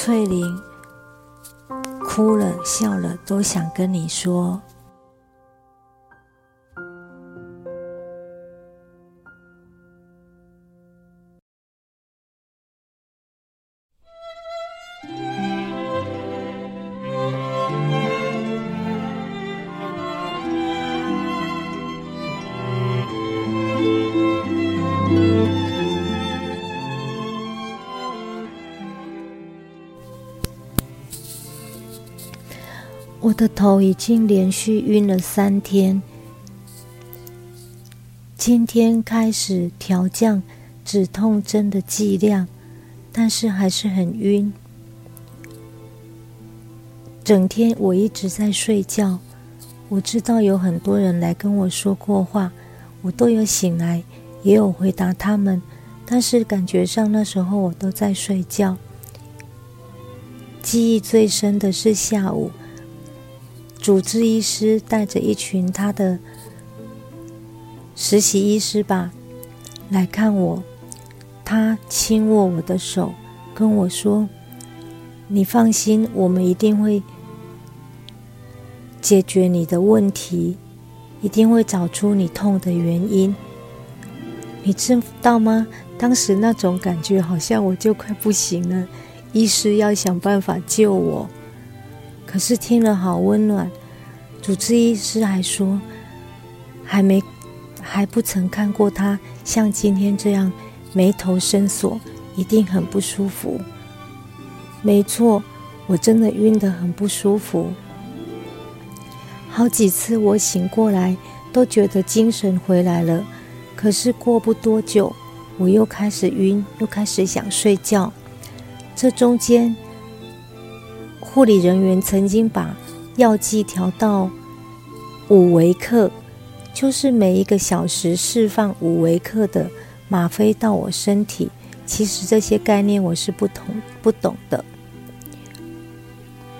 翠玲哭了笑了，都想跟你说。的头已经连续晕了三天，今天开始调降止痛针的剂量，但是还是很晕。整天我一直在睡觉。我知道有很多人来跟我说过话，我都有醒来，也有回答他们，但是感觉上那时候我都在睡觉。记忆最深的是下午。主治医师带着一群他的实习医师吧来看我，他轻握我的手，跟我说：“你放心，我们一定会解决你的问题，一定会找出你痛的原因。”你知道吗？当时那种感觉好像我就快不行了，医师要想办法救我。可是听了好温暖，主治医师还说，还没还不曾看过他像今天这样眉头深锁，一定很不舒服。没错，我真的晕得很不舒服。好几次我醒过来都觉得精神回来了，可是过不多久我又开始晕，又开始想睡觉。这中间。护理人员曾经把药剂调到五微克，就是每一个小时释放五微克的吗啡到我身体。其实这些概念我是不同不懂的。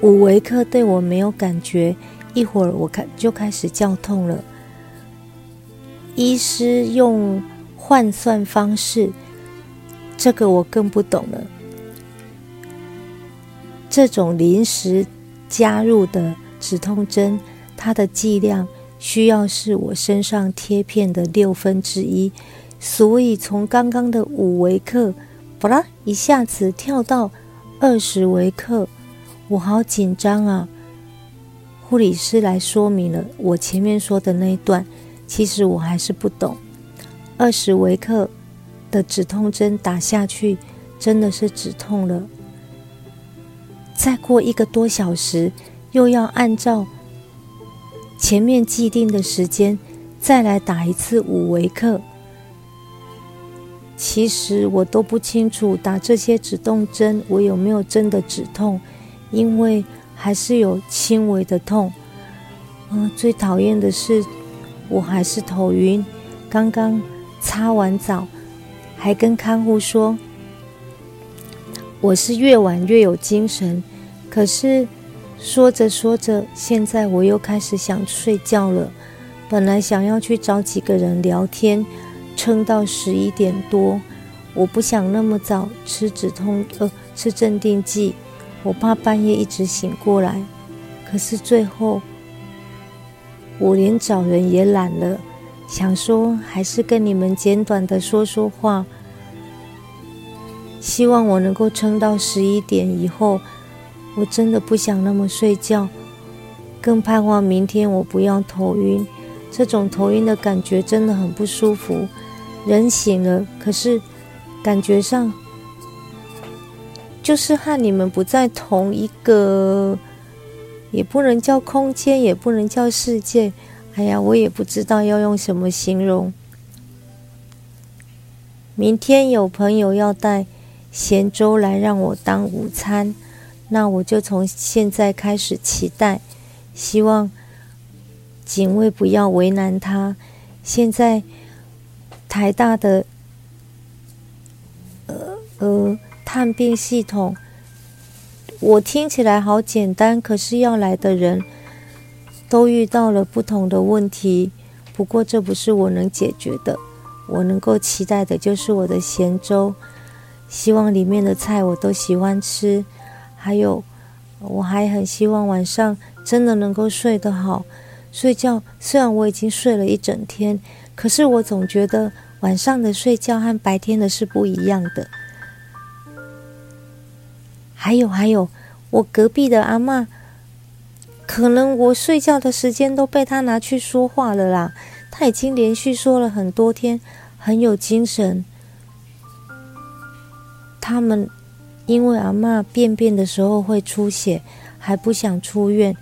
五微克对我没有感觉，一会儿我开就开始叫痛了。医师用换算方式，这个我更不懂了。这种临时加入的止痛针，它的剂量需要是我身上贴片的六分之一，所以从刚刚的五微克，不啦，一下子跳到二十微克，我好紧张啊！护理师来说明了我前面说的那一段，其实我还是不懂。二十微克的止痛针打下去，真的是止痛了。再过一个多小时，又要按照前面既定的时间再来打一次五维克。其实我都不清楚打这些止痛针我有没有真的止痛，因为还是有轻微的痛。嗯，最讨厌的是我还是头晕。刚刚擦完澡，还跟看护说。我是越晚越有精神，可是说着说着，现在我又开始想睡觉了。本来想要去找几个人聊天，撑到十一点多。我不想那么早吃止痛呃吃镇定剂，我怕半夜一直醒过来。可是最后我连找人也懒了，想说还是跟你们简短的说说话。希望我能够撑到十一点以后，我真的不想那么睡觉，更盼望明天我不要头晕。这种头晕的感觉真的很不舒服。人醒了，可是感觉上就是和你们不在同一个，也不能叫空间，也不能叫世界。哎呀，我也不知道要用什么形容。明天有朋友要带。咸粥来让我当午餐，那我就从现在开始期待，希望警卫不要为难他。现在台大的呃呃探病系统，我听起来好简单，可是要来的人都遇到了不同的问题。不过这不是我能解决的，我能够期待的就是我的咸粥。希望里面的菜我都喜欢吃，还有我还很希望晚上真的能够睡得好。睡觉虽然我已经睡了一整天，可是我总觉得晚上的睡觉和白天的是不一样的。还有还有，我隔壁的阿妈，可能我睡觉的时间都被他拿去说话了啦。他已经连续说了很多天，很有精神。他们因为阿妈便便的时候会出血，还不想出院。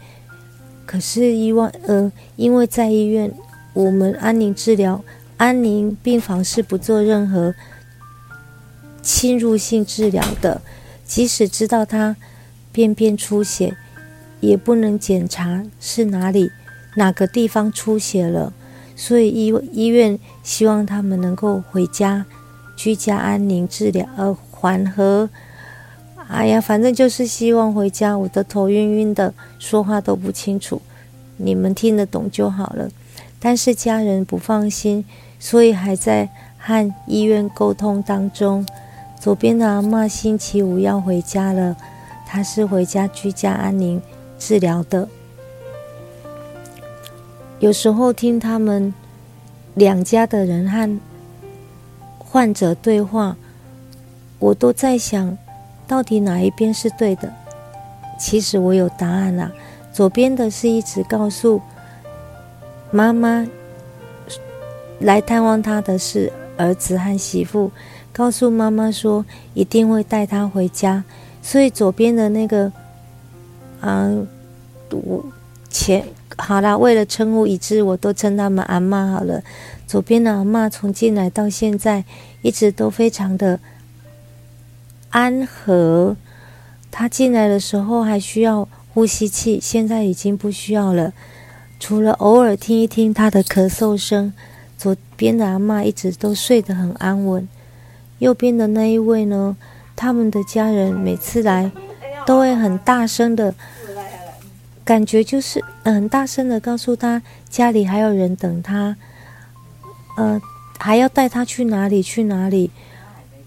可是医院呃，因为在医院，我们安宁治疗、安宁病房是不做任何侵入性治疗的。即使知道他便便出血，也不能检查是哪里哪个地方出血了。所以医医院希望他们能够回家居家安宁治疗，呃，缓和。哎呀，反正就是希望回家。我的头晕晕的，说话都不清楚，你们听得懂就好了。但是家人不放心，所以还在和医院沟通当中。左边的阿妈星期五要回家了，她是回家居家安宁治疗的。有时候听他们两家的人和患者对话，我都在想。到底哪一边是对的？其实我有答案啦。左边的是一直告诉妈妈来探望他的是儿子和媳妇，告诉妈妈说一定会带他回家。所以左边的那个，嗯，我前好啦，为了称呼一致，我都称他们阿妈好了。左边的阿妈从进来到现在，一直都非常的。安和，他进来的时候还需要呼吸器，现在已经不需要了。除了偶尔听一听他的咳嗽声，左边的阿妈一直都睡得很安稳。右边的那一位呢？他们的家人每次来都会很大声的，感觉就是很大声的告诉他家里还有人等他，呃，还要带他去哪里去哪里。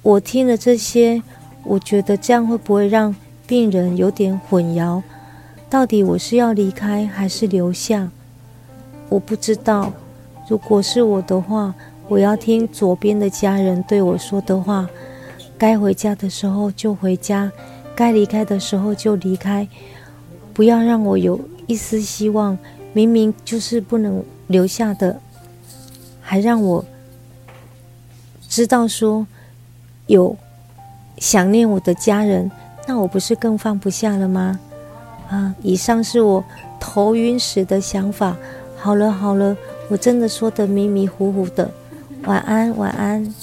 我听了这些。我觉得这样会不会让病人有点混淆？到底我是要离开还是留下？我不知道。如果是我的话，我要听左边的家人对我说的话。该回家的时候就回家，该离开的时候就离开。不要让我有一丝希望，明明就是不能留下的，还让我知道说有。想念我的家人，那我不是更放不下了吗？啊，以上是我头晕时的想法。好了好了，我真的说的迷迷糊糊的。晚安晚安。